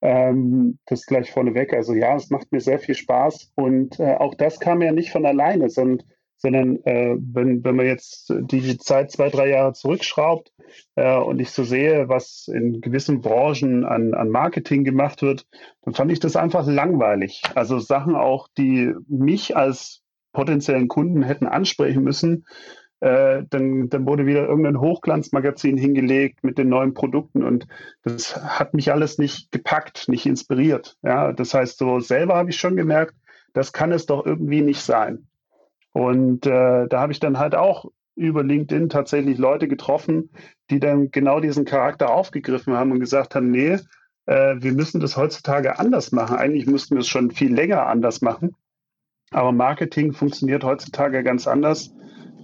Ähm, das gleich vorneweg. Also ja, es macht mir sehr viel Spaß und äh, auch das kam ja nicht von alleine, sondern sondern äh, wenn, wenn man jetzt die Zeit zwei, drei Jahre zurückschraubt äh, und ich so sehe, was in gewissen Branchen an, an Marketing gemacht wird, dann fand ich das einfach langweilig. Also Sachen auch, die mich als potenziellen Kunden hätten ansprechen müssen, äh, dann, dann wurde wieder irgendein Hochglanzmagazin hingelegt mit den neuen Produkten und das hat mich alles nicht gepackt, nicht inspiriert. Ja, das heißt, so selber habe ich schon gemerkt, das kann es doch irgendwie nicht sein. Und äh, da habe ich dann halt auch über LinkedIn tatsächlich Leute getroffen, die dann genau diesen Charakter aufgegriffen haben und gesagt haben, nee, äh, wir müssen das heutzutage anders machen. Eigentlich müssten wir es schon viel länger anders machen. Aber Marketing funktioniert heutzutage ganz anders.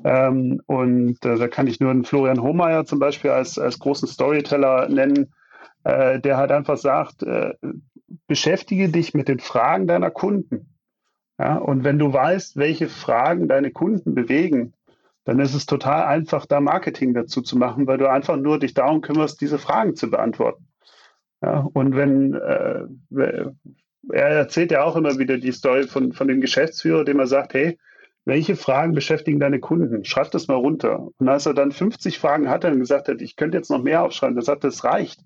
Ähm, und äh, da kann ich nur einen Florian Hohmeier zum Beispiel als, als großen Storyteller nennen, äh, der halt einfach sagt, äh, beschäftige dich mit den Fragen deiner Kunden. Ja, und wenn du weißt, welche Fragen deine Kunden bewegen, dann ist es total einfach, da Marketing dazu zu machen, weil du einfach nur dich darum kümmerst, diese Fragen zu beantworten. Ja, und wenn äh, er erzählt ja auch immer wieder die Story von, von dem Geschäftsführer, dem er sagt, hey, welche Fragen beschäftigen deine Kunden? Schreib das mal runter. Und als er dann 50 Fragen hatte und gesagt hat, ich könnte jetzt noch mehr aufschreiben, er sagte, das reicht.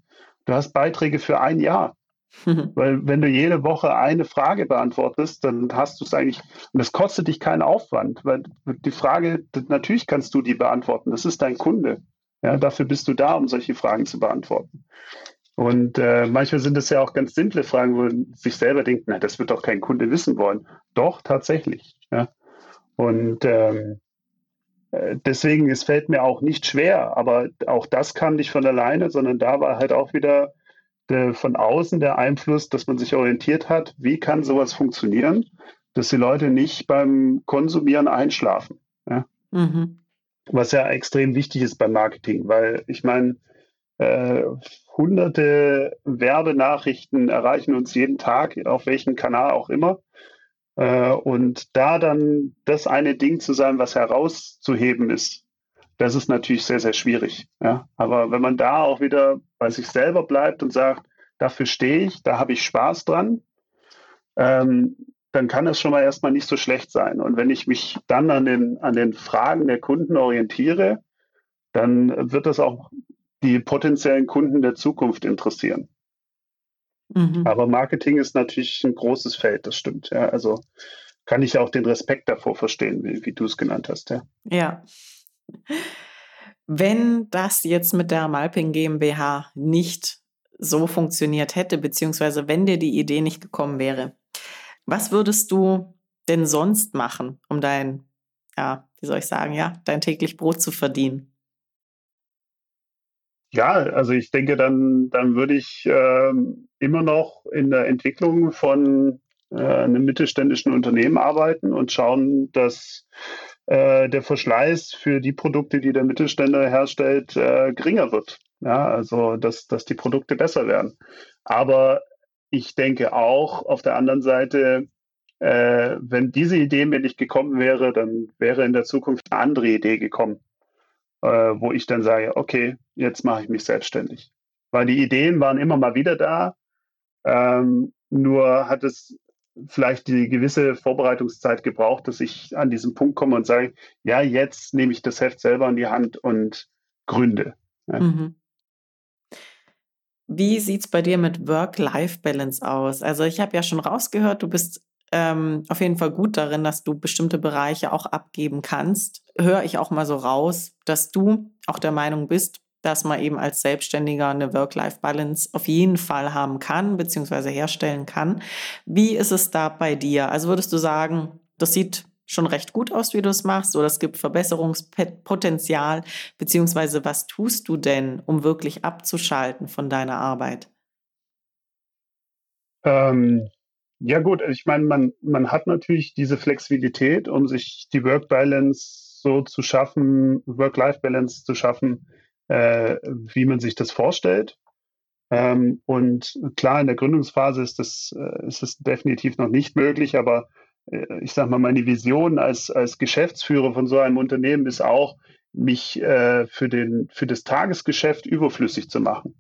Du hast Beiträge für ein Jahr. Weil wenn du jede Woche eine Frage beantwortest, dann hast du es eigentlich, und das kostet dich keinen Aufwand, weil die Frage, natürlich kannst du die beantworten, das ist dein Kunde. Ja, dafür bist du da, um solche Fragen zu beantworten. Und äh, manchmal sind es ja auch ganz simple Fragen, wo man sich selber denkt, na, das wird doch kein Kunde wissen wollen. Doch, tatsächlich. Ja. Und ähm, äh, deswegen, es fällt mir auch nicht schwer, aber auch das kam nicht von alleine, sondern da war halt auch wieder der, von außen der Einfluss, dass man sich orientiert hat, wie kann sowas funktionieren, dass die Leute nicht beim Konsumieren einschlafen. Ja? Mhm. Was ja extrem wichtig ist beim Marketing, weil ich meine, äh, hunderte Werbenachrichten erreichen uns jeden Tag, auf welchem Kanal auch immer. Äh, und da dann das eine Ding zu sein, was herauszuheben ist, das ist natürlich sehr, sehr schwierig. Ja? Aber wenn man da auch wieder bei sich selber bleibt und sagt, dafür stehe ich, da habe ich Spaß dran, ähm, dann kann es schon mal erstmal nicht so schlecht sein. Und wenn ich mich dann an den, an den Fragen der Kunden orientiere, dann wird das auch die potenziellen Kunden der Zukunft interessieren. Mhm. Aber Marketing ist natürlich ein großes Feld, das stimmt. Ja. Also kann ich auch den Respekt davor verstehen, wie, wie du es genannt hast. Ja. ja. Wenn das jetzt mit der Malping GmbH nicht so funktioniert hätte, beziehungsweise wenn dir die Idee nicht gekommen wäre, was würdest du denn sonst machen, um dein, ja, wie soll ich sagen, ja, dein täglich Brot zu verdienen? Ja, also ich denke, dann, dann würde ich äh, immer noch in der Entwicklung von äh, einem mittelständischen Unternehmen arbeiten und schauen, dass äh, der Verschleiß für die Produkte, die der Mittelständler herstellt, äh, geringer wird. Ja, also dass, dass die Produkte besser werden. Aber ich denke auch auf der anderen Seite, äh, wenn diese Idee mir nicht gekommen wäre, dann wäre in der Zukunft eine andere Idee gekommen, äh, wo ich dann sage, okay, jetzt mache ich mich selbstständig. Weil die Ideen waren immer mal wieder da, ähm, nur hat es vielleicht die gewisse Vorbereitungszeit gebraucht, dass ich an diesen Punkt komme und sage, ja, jetzt nehme ich das Heft selber in die Hand und gründe. Ja. Mhm. Wie sieht es bei dir mit Work-Life-Balance aus? Also ich habe ja schon rausgehört, du bist ähm, auf jeden Fall gut darin, dass du bestimmte Bereiche auch abgeben kannst. Höre ich auch mal so raus, dass du auch der Meinung bist, dass man eben als Selbstständiger eine Work-Life-Balance auf jeden Fall haben kann, beziehungsweise herstellen kann. Wie ist es da bei dir? Also würdest du sagen, das sieht schon recht gut aus, wie du es machst, oder es gibt Verbesserungspotenzial, beziehungsweise was tust du denn, um wirklich abzuschalten von deiner Arbeit? Ähm, ja gut, ich meine, man, man hat natürlich diese Flexibilität, um sich die Work-Balance so zu schaffen, Work-Life-Balance zu schaffen, äh, wie man sich das vorstellt. Ähm, und klar, in der Gründungsphase ist das, äh, ist das definitiv noch nicht möglich, aber äh, ich sage mal, meine Vision als, als Geschäftsführer von so einem Unternehmen ist auch, mich äh, für, den, für das Tagesgeschäft überflüssig zu machen.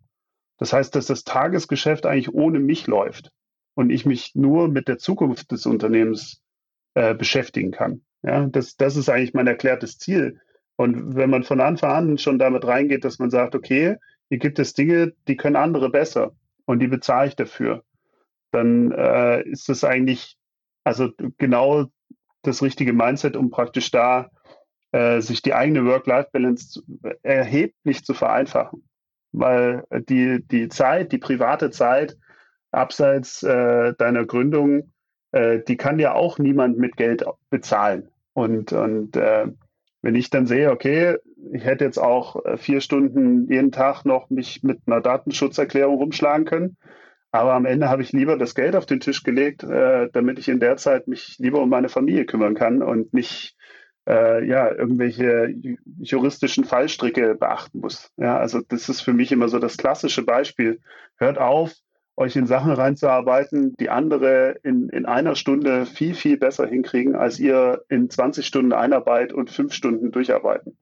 Das heißt, dass das Tagesgeschäft eigentlich ohne mich läuft und ich mich nur mit der Zukunft des Unternehmens äh, beschäftigen kann. Ja, das, das ist eigentlich mein erklärtes Ziel. Und wenn man von Anfang an schon damit reingeht, dass man sagt, okay, hier gibt es Dinge, die können andere besser und die bezahle ich dafür, dann äh, ist das eigentlich also genau das richtige Mindset, um praktisch da äh, sich die eigene Work-Life-Balance erheblich zu vereinfachen. Weil die, die Zeit, die private Zeit abseits äh, deiner Gründung, äh, die kann ja auch niemand mit Geld bezahlen. Und, und äh, wenn ich dann sehe, okay, ich hätte jetzt auch äh, vier Stunden jeden Tag noch mich mit einer Datenschutzerklärung rumschlagen können, aber am Ende habe ich lieber das Geld auf den Tisch gelegt, äh, damit ich in der Zeit mich lieber um meine Familie kümmern kann und nicht äh, ja, irgendwelche juristischen Fallstricke beachten muss. Ja, also das ist für mich immer so das klassische Beispiel. Hört auf, euch in Sachen reinzuarbeiten, die andere in, in einer Stunde viel, viel besser hinkriegen, als ihr in 20 Stunden Einarbeit und fünf Stunden durcharbeiten.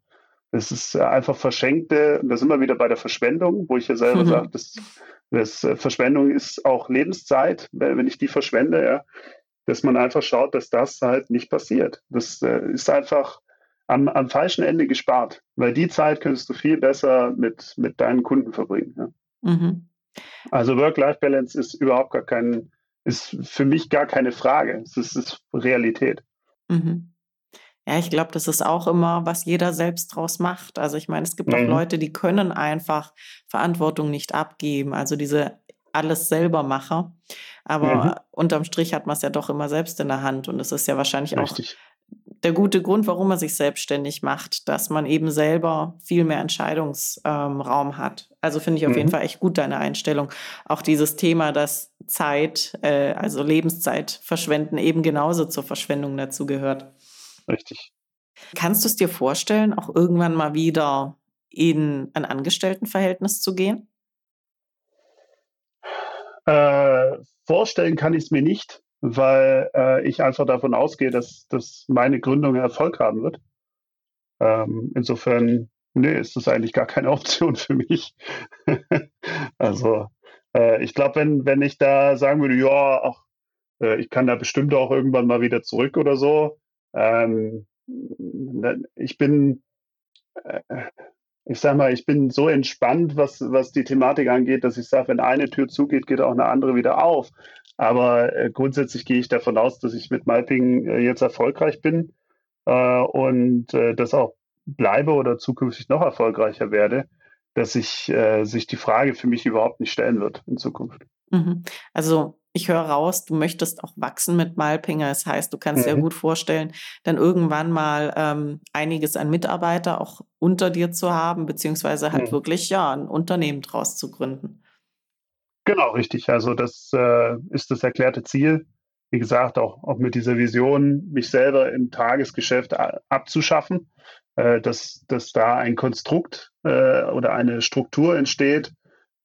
Das ist äh, einfach verschenkte, und da sind wir wieder bei der Verschwendung, wo ich ja selber mhm. sage, das, das äh, Verschwendung ist auch Lebenszeit, wenn ich die verschwende, ja, dass man einfach schaut, dass das halt nicht passiert. Das äh, ist einfach am, am falschen Ende gespart, weil die Zeit könntest du viel besser mit, mit deinen Kunden verbringen. Ja. Mhm. Also Work-Life-Balance ist überhaupt gar kein, ist für mich gar keine Frage. Es ist, ist Realität. Mhm. Ja, ich glaube, das ist auch immer, was jeder selbst draus macht. Also ich meine, es gibt mhm. auch Leute, die können einfach Verantwortung nicht abgeben. Also diese alles selber mache. Aber mhm. unterm Strich hat man es ja doch immer selbst in der Hand. Und es ist ja wahrscheinlich Richtig. auch der gute Grund, warum man sich selbstständig macht, dass man eben selber viel mehr Entscheidungsraum ähm, hat. Also finde ich auf mhm. jeden Fall echt gut deine Einstellung. Auch dieses Thema, dass Zeit, äh, also Lebenszeit verschwenden, eben genauso zur Verschwendung dazu gehört. Richtig. Kannst du es dir vorstellen, auch irgendwann mal wieder in ein Angestelltenverhältnis zu gehen? Äh, vorstellen kann ich es mir nicht weil äh, ich einfach davon ausgehe, dass, dass meine Gründung Erfolg haben wird. Ähm, insofern, nee, ist das eigentlich gar keine Option für mich. also äh, ich glaube, wenn, wenn ich da sagen würde, ja, ach, äh, ich kann da bestimmt auch irgendwann mal wieder zurück oder so. Ähm, ich bin, äh, ich sag mal, ich bin so entspannt, was, was die Thematik angeht, dass ich sage, wenn eine Tür zugeht, geht auch eine andere wieder auf. Aber äh, grundsätzlich gehe ich davon aus, dass ich mit Malping äh, jetzt erfolgreich bin äh, und äh, das auch bleibe oder zukünftig noch erfolgreicher werde, dass ich, äh, sich die Frage für mich überhaupt nicht stellen wird in Zukunft. Mhm. Also ich höre raus, du möchtest auch wachsen mit Malpinger. Das heißt, du kannst mhm. dir gut vorstellen, dann irgendwann mal ähm, einiges an Mitarbeiter auch unter dir zu haben, beziehungsweise halt mhm. wirklich ja ein Unternehmen draus zu gründen. Genau, richtig. Also das äh, ist das erklärte Ziel. Wie gesagt, auch, auch mit dieser Vision, mich selber im Tagesgeschäft abzuschaffen, äh, dass, dass da ein Konstrukt äh, oder eine Struktur entsteht,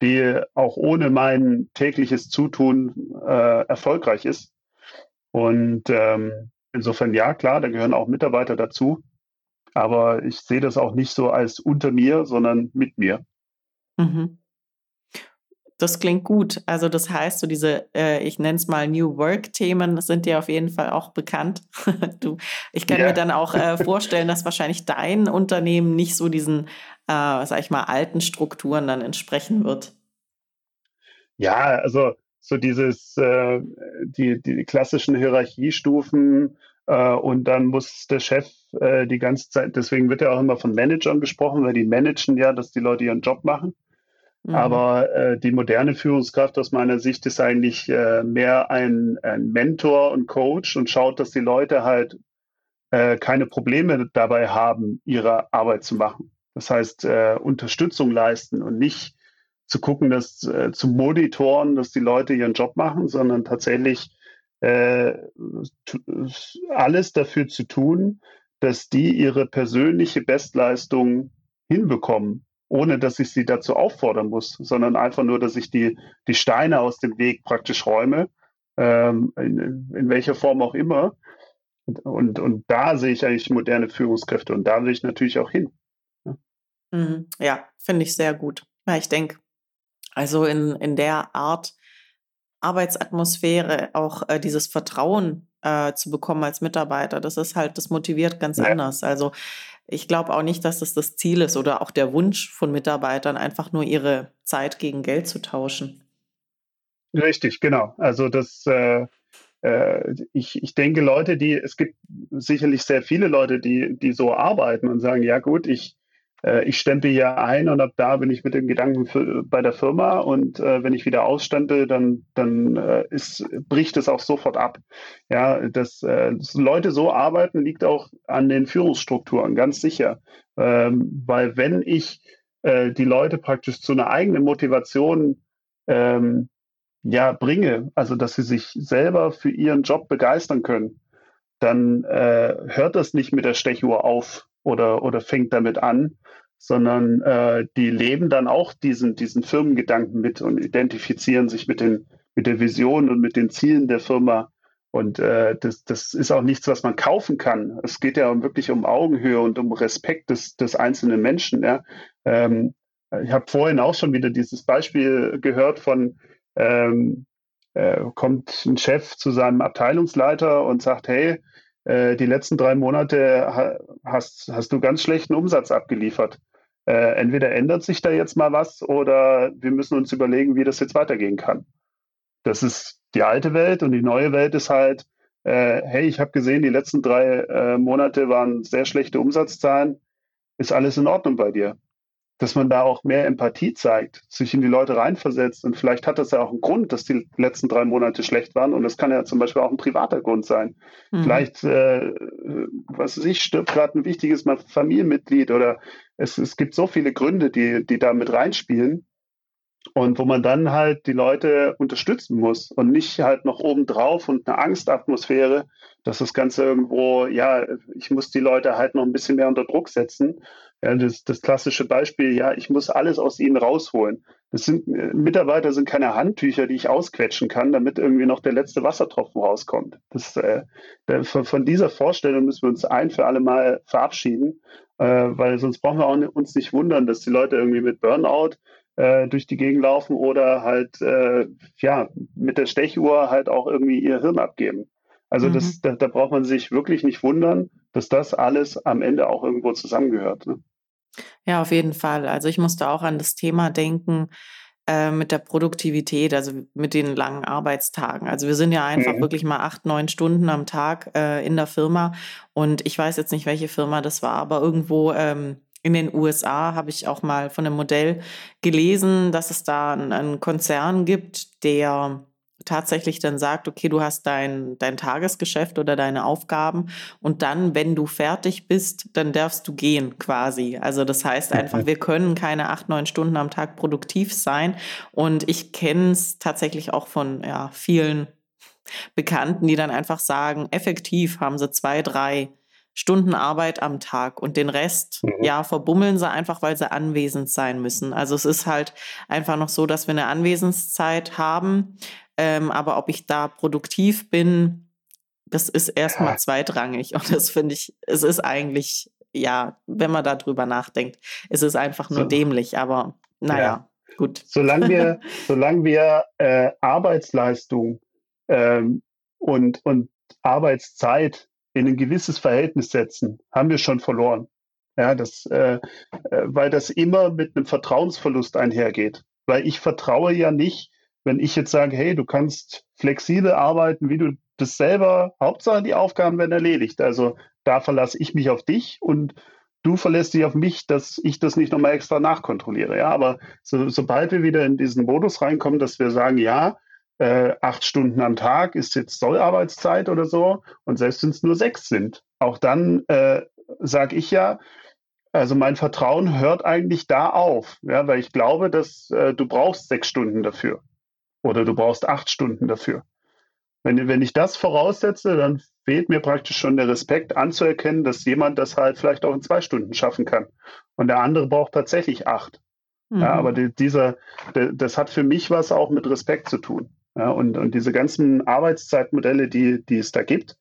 die auch ohne mein tägliches Zutun äh, erfolgreich ist. Und ähm, insofern ja, klar, da gehören auch Mitarbeiter dazu. Aber ich sehe das auch nicht so als unter mir, sondern mit mir. Mhm. Das klingt gut. Also das heißt, so diese, äh, ich nenne es mal New Work-Themen, sind dir auf jeden Fall auch bekannt. du, ich kann yeah. mir dann auch äh, vorstellen, dass wahrscheinlich dein Unternehmen nicht so diesen, äh, sag ich mal, alten Strukturen dann entsprechen wird. Ja, also so dieses, äh, die, die klassischen Hierarchiestufen äh, und dann muss der Chef äh, die ganze Zeit, deswegen wird ja auch immer von Managern gesprochen, weil die managen ja, dass die Leute ihren Job machen. Mhm. Aber äh, die moderne Führungskraft aus meiner Sicht ist eigentlich äh, mehr ein, ein Mentor und Coach und schaut, dass die Leute halt äh, keine Probleme dabei haben, ihre Arbeit zu machen. Das heißt, äh, Unterstützung leisten und nicht zu gucken, dass äh, zu monitoren, dass die Leute ihren Job machen, sondern tatsächlich äh, alles dafür zu tun, dass die ihre persönliche Bestleistung hinbekommen ohne dass ich sie dazu auffordern muss, sondern einfach nur, dass ich die, die Steine aus dem Weg praktisch räume, ähm, in, in welcher Form auch immer. Und, und, da sehe ich eigentlich moderne Führungskräfte und da will ich natürlich auch hin. Ja, mhm. ja finde ich sehr gut. Ja, ich denke, also in, in der Art Arbeitsatmosphäre auch äh, dieses Vertrauen äh, zu bekommen als Mitarbeiter, das ist halt, das motiviert ganz ja. anders. Also ich glaube auch nicht, dass das das Ziel ist oder auch der Wunsch von Mitarbeitern, einfach nur ihre Zeit gegen Geld zu tauschen. Richtig, genau. Also das, äh, äh, ich, ich denke, Leute, die, es gibt sicherlich sehr viele Leute, die, die so arbeiten und sagen, ja gut, ich, ich stempel hier ein und ab da bin ich mit dem Gedanken für, bei der Firma und äh, wenn ich wieder ausstempel, dann, dann äh, ist, bricht es auch sofort ab. Ja, dass, äh, dass Leute so arbeiten, liegt auch an den Führungsstrukturen, ganz sicher. Ähm, weil wenn ich äh, die Leute praktisch zu einer eigenen Motivation ähm, ja, bringe, also dass sie sich selber für ihren Job begeistern können, dann äh, hört das nicht mit der Stechuhr auf oder, oder fängt damit an, sondern äh, die leben dann auch diesen, diesen Firmengedanken mit und identifizieren sich mit, den, mit der Vision und mit den Zielen der Firma. Und äh, das, das ist auch nichts, was man kaufen kann. Es geht ja wirklich um Augenhöhe und um Respekt des, des einzelnen Menschen. Ja? Ähm, ich habe vorhin auch schon wieder dieses Beispiel gehört von, ähm, äh, kommt ein Chef zu seinem Abteilungsleiter und sagt, hey, äh, die letzten drei Monate hast, hast du ganz schlechten Umsatz abgeliefert äh, entweder ändert sich da jetzt mal was oder wir müssen uns überlegen, wie das jetzt weitergehen kann. Das ist die alte Welt und die neue Welt ist halt, äh, hey, ich habe gesehen, die letzten drei äh, Monate waren sehr schlechte Umsatzzahlen. Ist alles in Ordnung bei dir? Dass man da auch mehr Empathie zeigt, sich in die Leute reinversetzt. Und vielleicht hat das ja auch einen Grund, dass die letzten drei Monate schlecht waren. Und das kann ja zum Beispiel auch ein privater Grund sein. Mhm. Vielleicht, äh, was weiß ich, stirbt gerade ein wichtiges Familienmitglied oder es, es gibt so viele Gründe, die, die da mit reinspielen. Und wo man dann halt die Leute unterstützen muss und nicht halt noch obendrauf und eine Angstatmosphäre, dass das Ganze irgendwo, ja, ich muss die Leute halt noch ein bisschen mehr unter Druck setzen. Ja, das, das klassische Beispiel, ja, ich muss alles aus ihnen rausholen. Das sind äh, Mitarbeiter sind keine Handtücher, die ich ausquetschen kann, damit irgendwie noch der letzte Wassertropfen rauskommt. Das, äh, von dieser Vorstellung müssen wir uns ein für alle Mal verabschieden, äh, weil sonst brauchen wir auch uns nicht wundern, dass die Leute irgendwie mit Burnout äh, durch die Gegend laufen oder halt äh, ja mit der Stechuhr halt auch irgendwie ihr Hirn abgeben. Also mhm. das, da, da, braucht man sich wirklich nicht wundern, dass das alles am Ende auch irgendwo zusammengehört. Ne? Ja, auf jeden Fall. Also ich musste auch an das Thema denken, äh, mit der Produktivität, also mit den langen Arbeitstagen. Also wir sind ja einfach mhm. wirklich mal acht, neun Stunden am Tag äh, in der Firma und ich weiß jetzt nicht, welche Firma das war, aber irgendwo ähm, in den USA habe ich auch mal von einem Modell gelesen, dass es da einen, Konzern gibt, der tatsächlich dann sagt, okay, du hast dein, dein Tagesgeschäft oder deine Aufgaben und dann, wenn du fertig bist, dann darfst du gehen quasi. Also das heißt einfach, wir können keine acht, neun Stunden am Tag produktiv sein. Und ich kenne es tatsächlich auch von ja, vielen Bekannten, die dann einfach sagen, effektiv haben sie zwei, drei Stunden Arbeit am Tag und den Rest, mhm. ja, verbummeln sie einfach, weil sie anwesend sein müssen. Also es ist halt einfach noch so, dass wir eine Anwesenszeit haben, ähm, aber ob ich da produktiv bin, das ist erstmal zweitrangig und das finde ich, es ist eigentlich, ja, wenn man darüber nachdenkt, es ist einfach nur so. dämlich, aber naja, ja. gut. Solange wir, solange wir äh, Arbeitsleistung ähm, und, und Arbeitszeit in ein gewisses Verhältnis setzen, haben wir schon verloren. Ja, das, äh, äh, weil das immer mit einem Vertrauensverlust einhergeht. Weil ich vertraue ja nicht, wenn ich jetzt sage, hey, du kannst flexibel arbeiten, wie du das selber, Hauptsache die Aufgaben werden erledigt. Also da verlasse ich mich auf dich und du verlässt dich auf mich, dass ich das nicht nochmal extra nachkontrolliere. Ja, aber so, sobald wir wieder in diesen Modus reinkommen, dass wir sagen, ja, äh, acht Stunden am Tag ist jetzt Sollarbeitszeit oder so. Und selbst wenn es nur sechs sind, auch dann äh, sage ich ja, also mein Vertrauen hört eigentlich da auf, ja, weil ich glaube, dass äh, du brauchst sechs Stunden dafür oder du brauchst acht Stunden dafür. Wenn, wenn ich das voraussetze, dann fehlt mir praktisch schon der Respekt anzuerkennen, dass jemand das halt vielleicht auch in zwei Stunden schaffen kann. Und der andere braucht tatsächlich acht. Mhm. Ja, aber die, dieser, der, das hat für mich was auch mit Respekt zu tun. Ja, und, und diese ganzen Arbeitszeitmodelle, die, die es da gibt,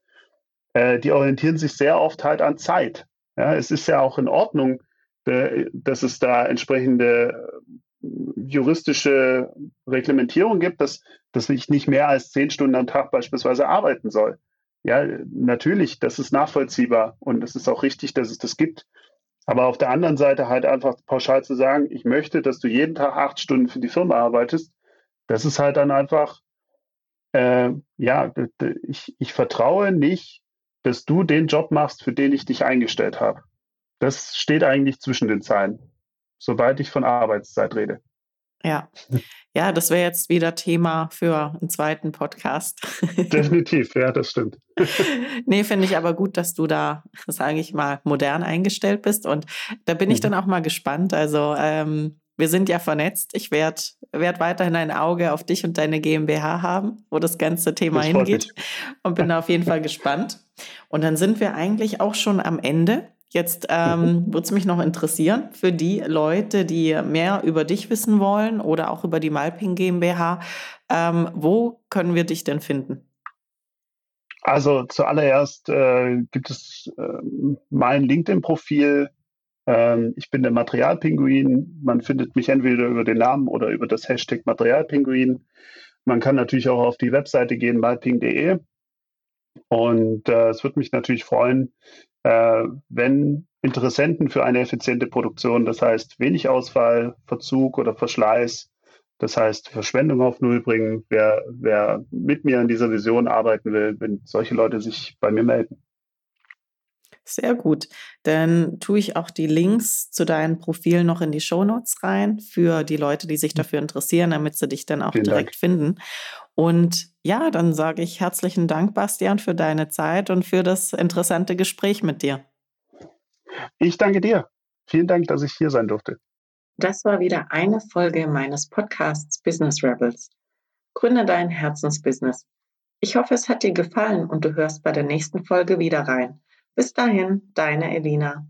äh, die orientieren sich sehr oft halt an Zeit. Ja, es ist ja auch in Ordnung, äh, dass es da entsprechende äh, juristische Reglementierung gibt, dass, dass ich nicht mehr als zehn Stunden am Tag beispielsweise arbeiten soll. Ja, natürlich, das ist nachvollziehbar und es ist auch richtig, dass es das gibt. Aber auf der anderen Seite halt einfach pauschal zu sagen, ich möchte, dass du jeden Tag acht Stunden für die Firma arbeitest, das ist halt dann einfach, äh, ja, ich, ich vertraue nicht, dass du den Job machst, für den ich dich eingestellt habe. Das steht eigentlich zwischen den Zeilen, sobald ich von Arbeitszeit rede. Ja, ja, das wäre jetzt wieder Thema für einen zweiten Podcast. Definitiv, ja, das stimmt. nee, finde ich aber gut, dass du da, sage ich mal, modern eingestellt bist. Und da bin ich mhm. dann auch mal gespannt. Also ähm, wir sind ja vernetzt. Ich werde werd weiterhin ein Auge auf dich und deine GmbH haben, wo das ganze Thema das hingeht. Und bin auf jeden Fall gespannt. Und dann sind wir eigentlich auch schon am Ende. Jetzt ähm, mhm. würde es mich noch interessieren für die Leute, die mehr über dich wissen wollen oder auch über die Malping GmbH. Ähm, wo können wir dich denn finden? Also zuallererst äh, gibt es äh, mein LinkedIn-Profil ich bin der Materialpinguin. Man findet mich entweder über den Namen oder über das Hashtag Materialpinguin. Man kann natürlich auch auf die Webseite gehen, malping.de. Und äh, es würde mich natürlich freuen, äh, wenn Interessenten für eine effiziente Produktion, das heißt wenig Ausfall, Verzug oder Verschleiß, das heißt Verschwendung auf Null bringen, wer, wer mit mir an dieser Vision arbeiten will, wenn solche Leute sich bei mir melden. Sehr gut. Dann tue ich auch die Links zu deinem Profil noch in die Shownotes rein für die Leute, die sich hm. dafür interessieren, damit sie dich dann auch Vielen direkt Dank. finden. Und ja, dann sage ich herzlichen Dank, Bastian, für deine Zeit und für das interessante Gespräch mit dir. Ich danke dir. Vielen Dank, dass ich hier sein durfte. Das war wieder eine Folge meines Podcasts Business Rebels. Gründe dein Herzensbusiness. Ich hoffe, es hat dir gefallen und du hörst bei der nächsten Folge wieder rein. Bis dahin, deine Elina.